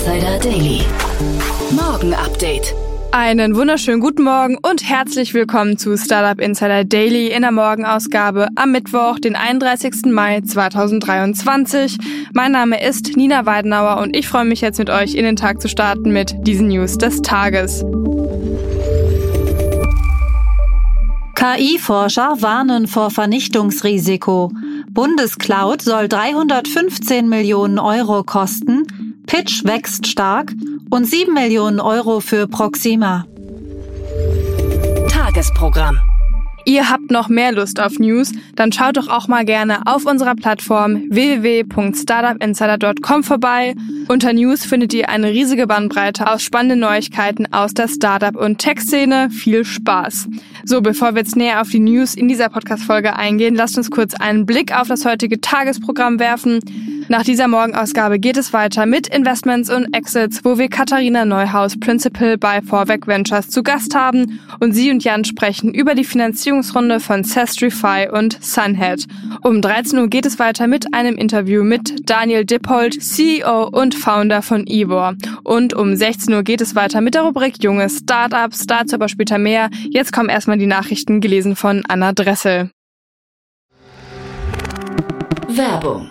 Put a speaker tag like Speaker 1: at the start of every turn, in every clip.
Speaker 1: Insider Daily. Morgen Update.
Speaker 2: Einen wunderschönen guten Morgen und herzlich willkommen zu Startup Insider Daily in der Morgenausgabe am Mittwoch, den 31. Mai 2023. Mein Name ist Nina Weidenauer und ich freue mich jetzt mit euch in den Tag zu starten mit diesen News des Tages.
Speaker 3: KI-Forscher warnen vor Vernichtungsrisiko. Bundescloud soll 315 Millionen Euro kosten, Pitch wächst stark und 7 Millionen Euro für Proxima.
Speaker 1: Tagesprogramm.
Speaker 2: Ihr habt noch mehr Lust auf News? Dann schaut doch auch mal gerne auf unserer Plattform www.startupinsider.com vorbei. Unter News findet ihr eine riesige Bandbreite aus spannenden Neuigkeiten aus der Startup- und Tech-Szene. Viel Spaß! So, bevor wir jetzt näher auf die News in dieser Podcast-Folge eingehen, lasst uns kurz einen Blick auf das heutige Tagesprogramm werfen. Nach dieser Morgenausgabe geht es weiter mit Investments und Exits, wo wir Katharina Neuhaus, Principal bei Vorweg Ventures, zu Gast haben und sie und Jan sprechen über die Finanzierungsrunde von Sestrify und Sunhead. Um 13 Uhr geht es weiter mit einem Interview mit Daniel Dippold, CEO und Founder von Ivor. Und um 16 Uhr geht es weiter mit der Rubrik Junge Startups, dazu aber später mehr. Jetzt kommen erstmal die Nachrichten gelesen von Anna Dressel.
Speaker 1: Werbung.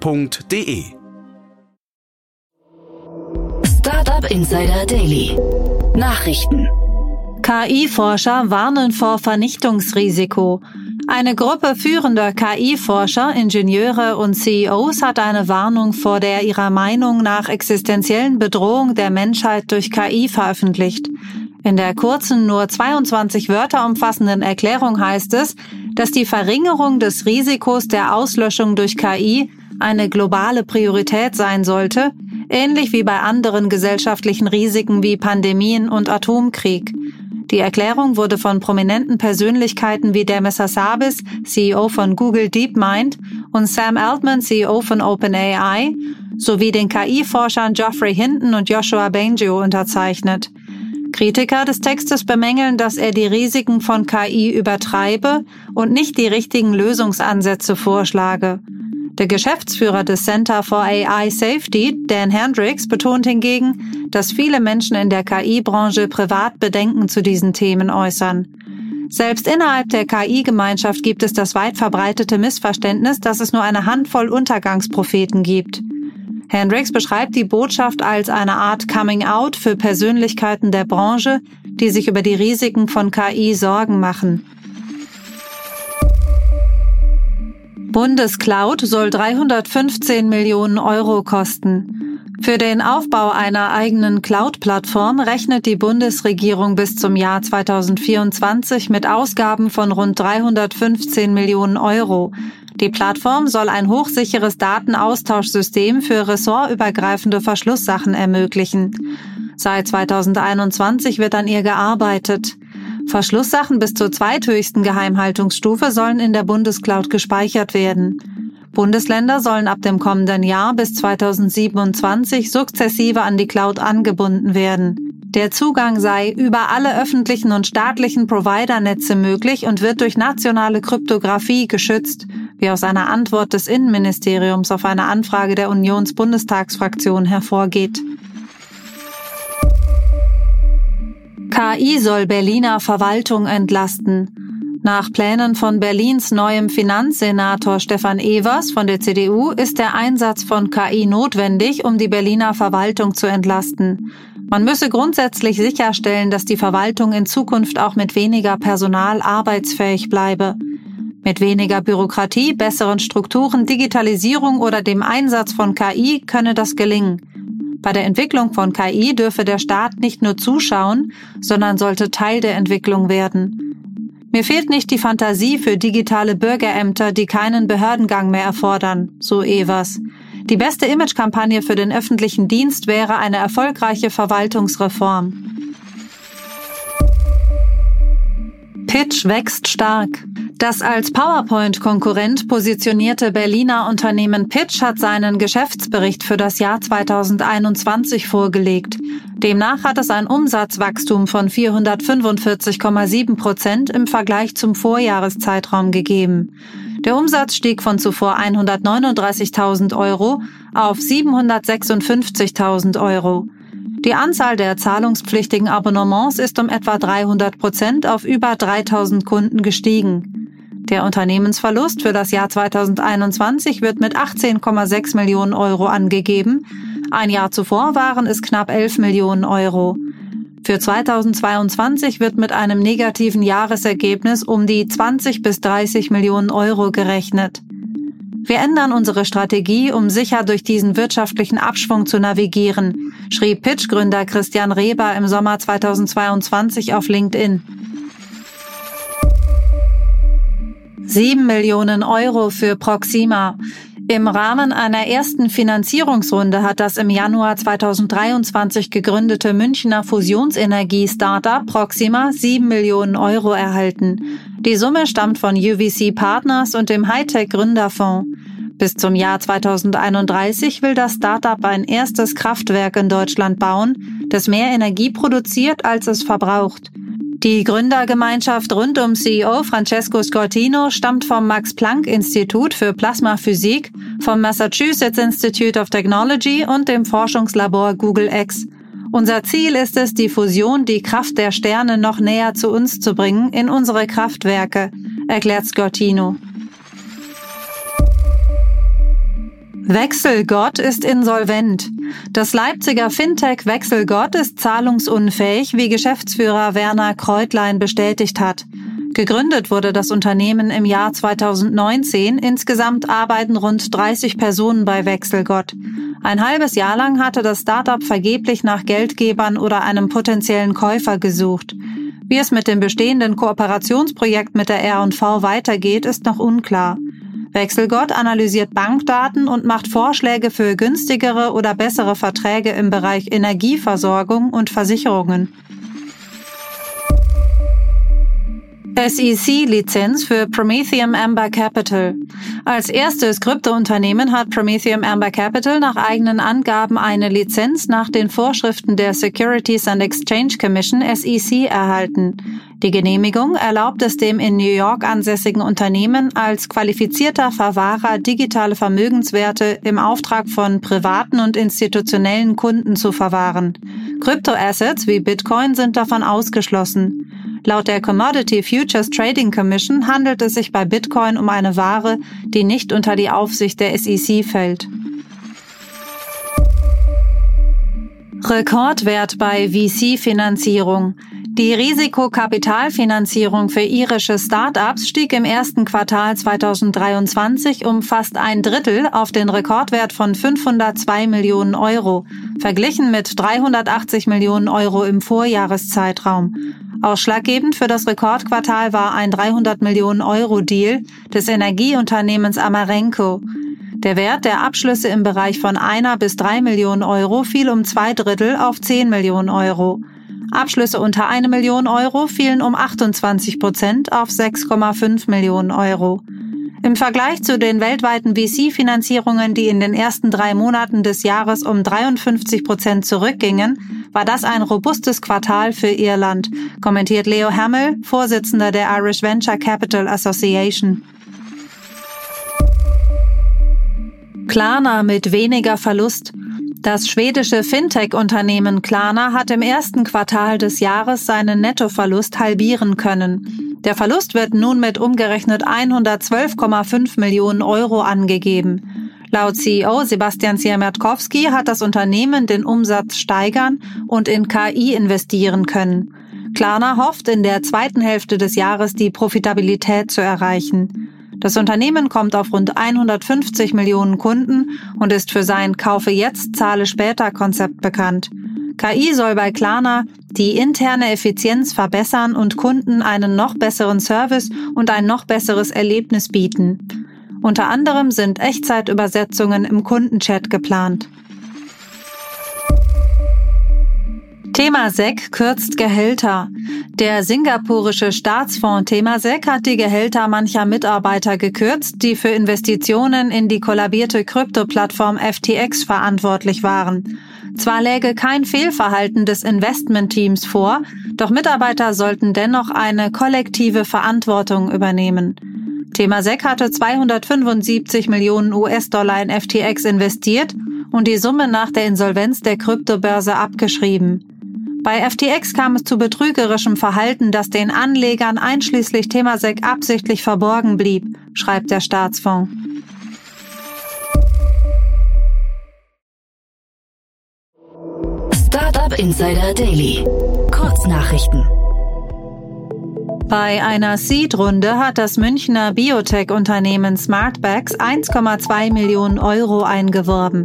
Speaker 4: www.startup.de.
Speaker 1: Startup Insider Daily. Nachrichten.
Speaker 3: KI-Forscher warnen vor Vernichtungsrisiko. Eine Gruppe führender KI-Forscher, Ingenieure und CEOs hat eine Warnung vor der ihrer Meinung nach existenziellen Bedrohung der Menschheit durch KI veröffentlicht. In der kurzen, nur 22 Wörter umfassenden Erklärung heißt es, dass die Verringerung des Risikos der Auslöschung durch KI eine globale Priorität sein sollte, ähnlich wie bei anderen gesellschaftlichen Risiken wie Pandemien und Atomkrieg. Die Erklärung wurde von prominenten Persönlichkeiten wie Demis Hassabis, CEO von Google DeepMind, und Sam Altman, CEO von OpenAI, sowie den KI-Forschern Geoffrey Hinton und Joshua Bengio unterzeichnet. Kritiker des Textes bemängeln, dass er die Risiken von KI übertreibe und nicht die richtigen Lösungsansätze vorschlage. Der Geschäftsführer des Center for AI Safety, Dan Hendricks, betont hingegen, dass viele Menschen in der KI-Branche privat Bedenken zu diesen Themen äußern. Selbst innerhalb der KI-Gemeinschaft gibt es das weit verbreitete Missverständnis, dass es nur eine Handvoll Untergangspropheten gibt. Hendricks beschreibt die Botschaft als eine Art Coming Out für Persönlichkeiten der Branche, die sich über die Risiken von KI Sorgen machen. Bundescloud soll 315 Millionen Euro kosten. Für den Aufbau einer eigenen Cloud-Plattform rechnet die Bundesregierung bis zum Jahr 2024 mit Ausgaben von rund 315 Millionen Euro. Die Plattform soll ein hochsicheres Datenaustauschsystem für ressortübergreifende Verschlusssachen ermöglichen. Seit 2021 wird an ihr gearbeitet. Verschlusssachen bis zur zweithöchsten Geheimhaltungsstufe sollen in der Bundescloud gespeichert werden. Bundesländer sollen ab dem kommenden Jahr bis 2027 sukzessive an die Cloud angebunden werden. Der Zugang sei über alle öffentlichen und staatlichen Providernetze möglich und wird durch nationale Kryptographie geschützt, wie aus einer Antwort des Innenministeriums auf eine Anfrage der Unionsbundestagsfraktion hervorgeht. KI soll Berliner Verwaltung entlasten. Nach Plänen von Berlins neuem Finanzsenator Stefan Evers von der CDU ist der Einsatz von KI notwendig, um die Berliner Verwaltung zu entlasten. Man müsse grundsätzlich sicherstellen, dass die Verwaltung in Zukunft auch mit weniger Personal arbeitsfähig bleibe. Mit weniger Bürokratie, besseren Strukturen, Digitalisierung oder dem Einsatz von KI könne das gelingen. Bei der Entwicklung von KI dürfe der Staat nicht nur zuschauen, sondern sollte Teil der Entwicklung werden. Mir fehlt nicht die Fantasie für digitale Bürgerämter, die keinen Behördengang mehr erfordern, so Evers. Die beste Imagekampagne für den öffentlichen Dienst wäre eine erfolgreiche Verwaltungsreform. Pitch wächst stark. Das als PowerPoint-Konkurrent positionierte Berliner Unternehmen Pitch hat seinen Geschäftsbericht für das Jahr 2021 vorgelegt. Demnach hat es ein Umsatzwachstum von 445,7 Prozent im Vergleich zum Vorjahreszeitraum gegeben. Der Umsatz stieg von zuvor 139.000 Euro auf 756.000 Euro. Die Anzahl der zahlungspflichtigen Abonnements ist um etwa 300 Prozent auf über 3000 Kunden gestiegen. Der Unternehmensverlust für das Jahr 2021 wird mit 18,6 Millionen Euro angegeben. Ein Jahr zuvor waren es knapp 11 Millionen Euro. Für 2022 wird mit einem negativen Jahresergebnis um die 20 bis 30 Millionen Euro gerechnet. Wir ändern unsere Strategie, um sicher durch diesen wirtschaftlichen Abschwung zu navigieren, schrieb Pitch-Gründer Christian Reber im Sommer 2022 auf LinkedIn. 7 Millionen Euro für Proxima. Im Rahmen einer ersten Finanzierungsrunde hat das im Januar 2023 gegründete Münchner Fusionsenergie-Startup Proxima 7 Millionen Euro erhalten. Die Summe stammt von UVC Partners und dem Hightech Gründerfonds. Bis zum Jahr 2031 will das Startup ein erstes Kraftwerk in Deutschland bauen, das mehr Energie produziert, als es verbraucht. Die Gründergemeinschaft rund um CEO Francesco Scortino stammt vom Max-Planck-Institut für Plasmaphysik, vom Massachusetts Institute of Technology und dem Forschungslabor Google X. Unser Ziel ist es, die Fusion, die Kraft der Sterne noch näher zu uns zu bringen, in unsere Kraftwerke, erklärt Scortino. Wechselgott ist insolvent. Das Leipziger Fintech Wechselgott ist zahlungsunfähig, wie Geschäftsführer Werner Kreutlein bestätigt hat. Gegründet wurde das Unternehmen im Jahr 2019. Insgesamt arbeiten rund 30 Personen bei Wechselgott. Ein halbes Jahr lang hatte das Startup vergeblich nach Geldgebern oder einem potenziellen Käufer gesucht. Wie es mit dem bestehenden Kooperationsprojekt mit der R&V weitergeht, ist noch unklar. Wechselgott analysiert Bankdaten und macht Vorschläge für günstigere oder bessere Verträge im Bereich Energieversorgung und Versicherungen. SEC-Lizenz für Prometheum Amber Capital. Als erstes Kryptounternehmen hat Prometheum Amber Capital nach eigenen Angaben eine Lizenz nach den Vorschriften der Securities and Exchange Commission SEC erhalten. Die Genehmigung erlaubt es dem in New York ansässigen Unternehmen als qualifizierter Verwahrer digitale Vermögenswerte im Auftrag von privaten und institutionellen Kunden zu verwahren. Kryptoassets wie Bitcoin sind davon ausgeschlossen. Laut der Commodity Futures Trading Commission handelt es sich bei Bitcoin um eine Ware, die nicht unter die Aufsicht der SEC fällt. Rekordwert bei VC-Finanzierung. Die Risikokapitalfinanzierung für irische Start-ups stieg im ersten Quartal 2023 um fast ein Drittel auf den Rekordwert von 502 Millionen Euro, verglichen mit 380 Millionen Euro im Vorjahreszeitraum. Ausschlaggebend für das Rekordquartal war ein 300 Millionen Euro Deal des Energieunternehmens Amarenco. Der Wert der Abschlüsse im Bereich von einer bis drei Millionen Euro fiel um zwei Drittel auf 10 Millionen Euro. Abschlüsse unter eine Million Euro fielen um 28 Prozent auf 6,5 Millionen Euro. Im Vergleich zu den weltweiten VC-Finanzierungen, die in den ersten drei Monaten des Jahres um 53 Prozent zurückgingen, war das ein robustes Quartal für Irland, kommentiert Leo Hamill, Vorsitzender der Irish Venture Capital Association. Klarna mit weniger Verlust. Das schwedische Fintech-Unternehmen Klarna hat im ersten Quartal des Jahres seinen Nettoverlust halbieren können. Der Verlust wird nun mit umgerechnet 112,5 Millionen Euro angegeben. Laut CEO Sebastian Siemiatkowski hat das Unternehmen den Umsatz steigern und in KI investieren können. Klarna hofft, in der zweiten Hälfte des Jahres die Profitabilität zu erreichen. Das Unternehmen kommt auf rund 150 Millionen Kunden und ist für sein Kaufe jetzt, zahle später Konzept bekannt. KI soll bei Klarna die interne Effizienz verbessern und Kunden einen noch besseren Service und ein noch besseres Erlebnis bieten. Unter anderem sind Echtzeitübersetzungen im Kundenchat geplant. Temasek kürzt Gehälter. Der singapurische Staatsfonds Temasek hat die Gehälter mancher Mitarbeiter gekürzt, die für Investitionen in die kollabierte Krypto-Plattform FTX verantwortlich waren. Zwar läge kein Fehlverhalten des Investmentteams vor, doch Mitarbeiter sollten dennoch eine kollektive Verantwortung übernehmen. Temasek hatte 275 Millionen US-Dollar in FTX investiert und die Summe nach der Insolvenz der Kryptobörse abgeschrieben. Bei FTX kam es zu betrügerischem Verhalten, das den Anlegern einschließlich Temasek absichtlich verborgen blieb, schreibt der Staatsfonds.
Speaker 1: Startup Insider Daily. Kurznachrichten.
Speaker 3: Bei einer Seed-Runde hat das Münchner Biotech-Unternehmen Smartbags 1,2 Millionen Euro eingeworben.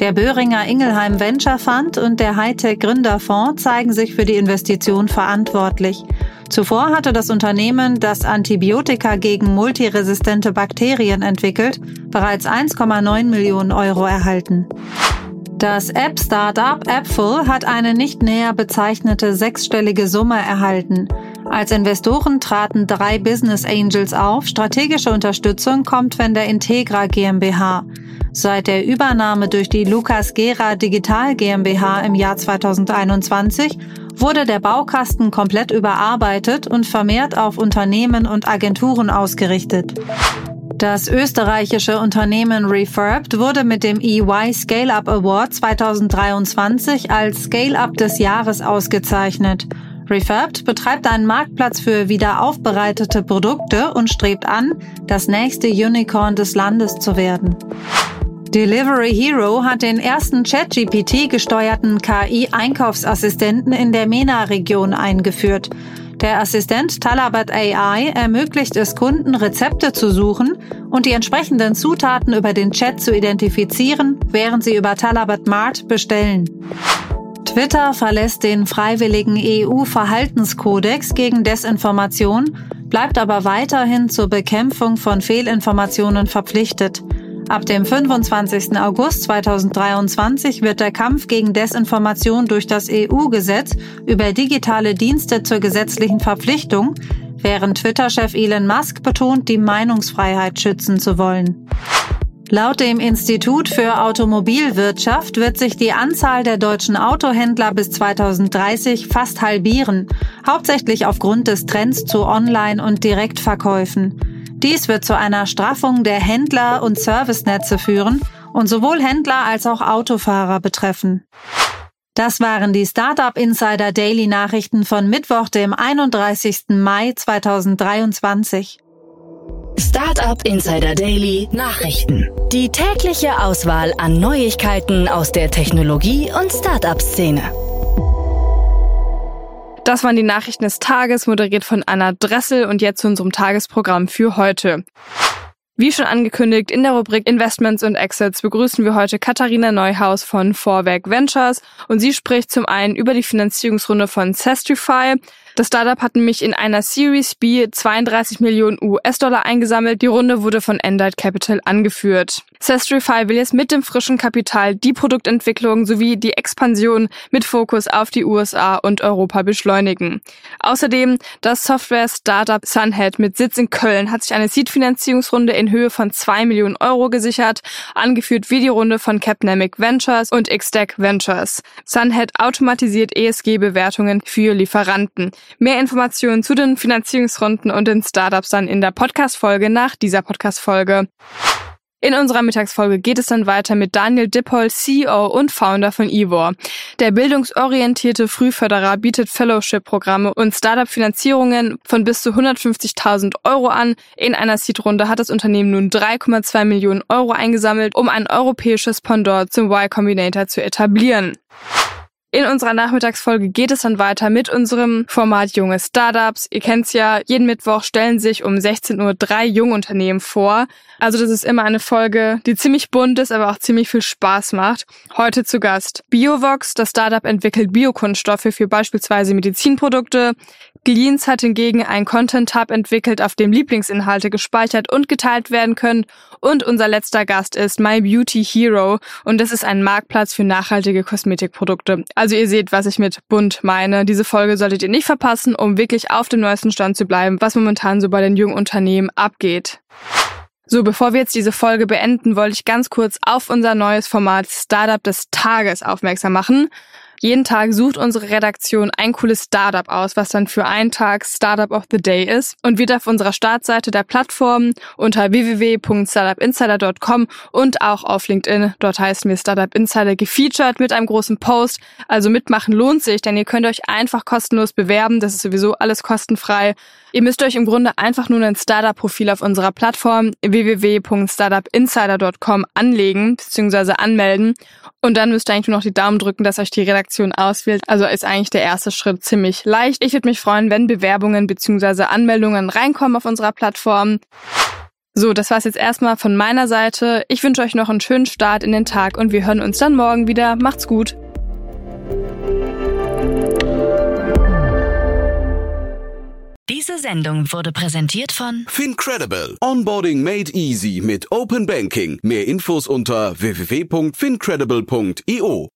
Speaker 3: Der Böhringer Ingelheim Venture Fund und der Hightech Gründerfonds zeigen sich für die Investition verantwortlich. Zuvor hatte das Unternehmen, das Antibiotika gegen multiresistente Bakterien entwickelt, bereits 1,9 Millionen Euro erhalten. Das App-Startup Appful hat eine nicht näher bezeichnete sechsstellige Summe erhalten. Als Investoren traten drei Business Angels auf. Strategische Unterstützung kommt von der Integra GmbH. Seit der Übernahme durch die Lukas Gera Digital GmbH im Jahr 2021 wurde der Baukasten komplett überarbeitet und vermehrt auf Unternehmen und Agenturen ausgerichtet. Das österreichische Unternehmen Refurbed wurde mit dem EY Scale-Up Award 2023 als Scale-Up des Jahres ausgezeichnet. Refurbed betreibt einen Marktplatz für wiederaufbereitete Produkte und strebt an, das nächste Unicorn des Landes zu werden. Delivery Hero hat den ersten ChatGPT gesteuerten KI-Einkaufsassistenten in der MENA-Region eingeführt. Der Assistent Talabat AI ermöglicht es Kunden, Rezepte zu suchen und die entsprechenden Zutaten über den Chat zu identifizieren, während sie über Talabat Mart bestellen. Twitter verlässt den freiwilligen EU-Verhaltenskodex gegen Desinformation, bleibt aber weiterhin zur Bekämpfung von Fehlinformationen verpflichtet. Ab dem 25. August 2023 wird der Kampf gegen Desinformation durch das EU-Gesetz über digitale Dienste zur gesetzlichen Verpflichtung, während Twitter-Chef Elon Musk betont, die Meinungsfreiheit schützen zu wollen. Laut dem Institut für Automobilwirtschaft wird sich die Anzahl der deutschen Autohändler bis 2030 fast halbieren, hauptsächlich aufgrund des Trends zu Online- und Direktverkäufen. Dies wird zu einer Straffung der Händler- und Servicenetze führen und sowohl Händler als auch Autofahrer betreffen. Das waren die Startup Insider Daily Nachrichten von Mittwoch, dem 31. Mai 2023.
Speaker 1: Startup Insider Daily Nachrichten. Die tägliche Auswahl an Neuigkeiten aus der Technologie- und Startup-Szene.
Speaker 2: Das waren die Nachrichten des Tages, moderiert von Anna Dressel und jetzt zu unserem Tagesprogramm für heute. Wie schon angekündigt, in der Rubrik Investments und Exits begrüßen wir heute Katharina Neuhaus von Vorwerk Ventures und sie spricht zum einen über die Finanzierungsrunde von Sestrify, das Startup hat nämlich in einer Series B 32 Millionen US-Dollar eingesammelt. Die Runde wurde von Endite Capital angeführt. Sestrify will jetzt mit dem frischen Kapital die Produktentwicklung sowie die Expansion mit Fokus auf die USA und Europa beschleunigen. Außerdem das Software-Startup Sunhead mit Sitz in Köln hat sich eine Seed-Finanzierungsrunde in Höhe von 2 Millionen Euro gesichert, angeführt wie die Runde von Capnamic Ventures und Xtech Ventures. Sunhead automatisiert ESG-Bewertungen für Lieferanten. Mehr Informationen zu den Finanzierungsrunden und den Startups dann in der Podcast-Folge nach dieser Podcast-Folge. In unserer Mittagsfolge geht es dann weiter mit Daniel Dippold, CEO und Founder von Ivor. Der bildungsorientierte Frühförderer bietet Fellowship-Programme und Startup-Finanzierungen von bis zu 150.000 Euro an. In einer Seed-Runde hat das Unternehmen nun 3,2 Millionen Euro eingesammelt, um ein europäisches Pendant zum Y Combinator zu etablieren. In unserer Nachmittagsfolge geht es dann weiter mit unserem Format Junge Startups. Ihr kennt's ja, jeden Mittwoch stellen sich um 16 Uhr drei Jungunternehmen vor. Also das ist immer eine Folge, die ziemlich bunt ist, aber auch ziemlich viel Spaß macht. Heute zu Gast Biovox. Das Startup entwickelt Biokunststoffe für beispielsweise Medizinprodukte. Gleans hat hingegen ein Content Hub entwickelt, auf dem Lieblingsinhalte gespeichert und geteilt werden können. Und unser letzter Gast ist My Beauty Hero und das ist ein Marktplatz für nachhaltige Kosmetikprodukte. Also ihr seht, was ich mit bunt meine. Diese Folge solltet ihr nicht verpassen, um wirklich auf dem neuesten Stand zu bleiben, was momentan so bei den jungen Unternehmen abgeht. So, bevor wir jetzt diese Folge beenden, wollte ich ganz kurz auf unser neues Format Startup des Tages aufmerksam machen. Jeden Tag sucht unsere Redaktion ein cooles Startup aus, was dann für einen Tag Startup of the Day ist und wird auf unserer Startseite der Plattform unter www.startupinsider.com und auch auf LinkedIn, dort heißen wir Startup Insider, gefeatured mit einem großen Post. Also mitmachen lohnt sich, denn ihr könnt euch einfach kostenlos bewerben. Das ist sowieso alles kostenfrei. Ihr müsst euch im Grunde einfach nur ein Startup-Profil auf unserer Plattform www.startupinsider.com anlegen bzw. anmelden und dann müsst ihr eigentlich nur noch die Daumen drücken, dass euch die Redaktion auswählt. Also ist eigentlich der erste Schritt ziemlich leicht. Ich würde mich freuen, wenn Bewerbungen bzw. Anmeldungen reinkommen auf unserer Plattform. So, das war's jetzt erstmal von meiner Seite. Ich wünsche euch noch einen schönen Start in den Tag und wir hören uns dann morgen wieder. Macht's gut.
Speaker 1: Diese Sendung wurde präsentiert von
Speaker 4: Fincredible. Onboarding made easy mit Open Banking. Mehr Infos unter www.fincredible.io.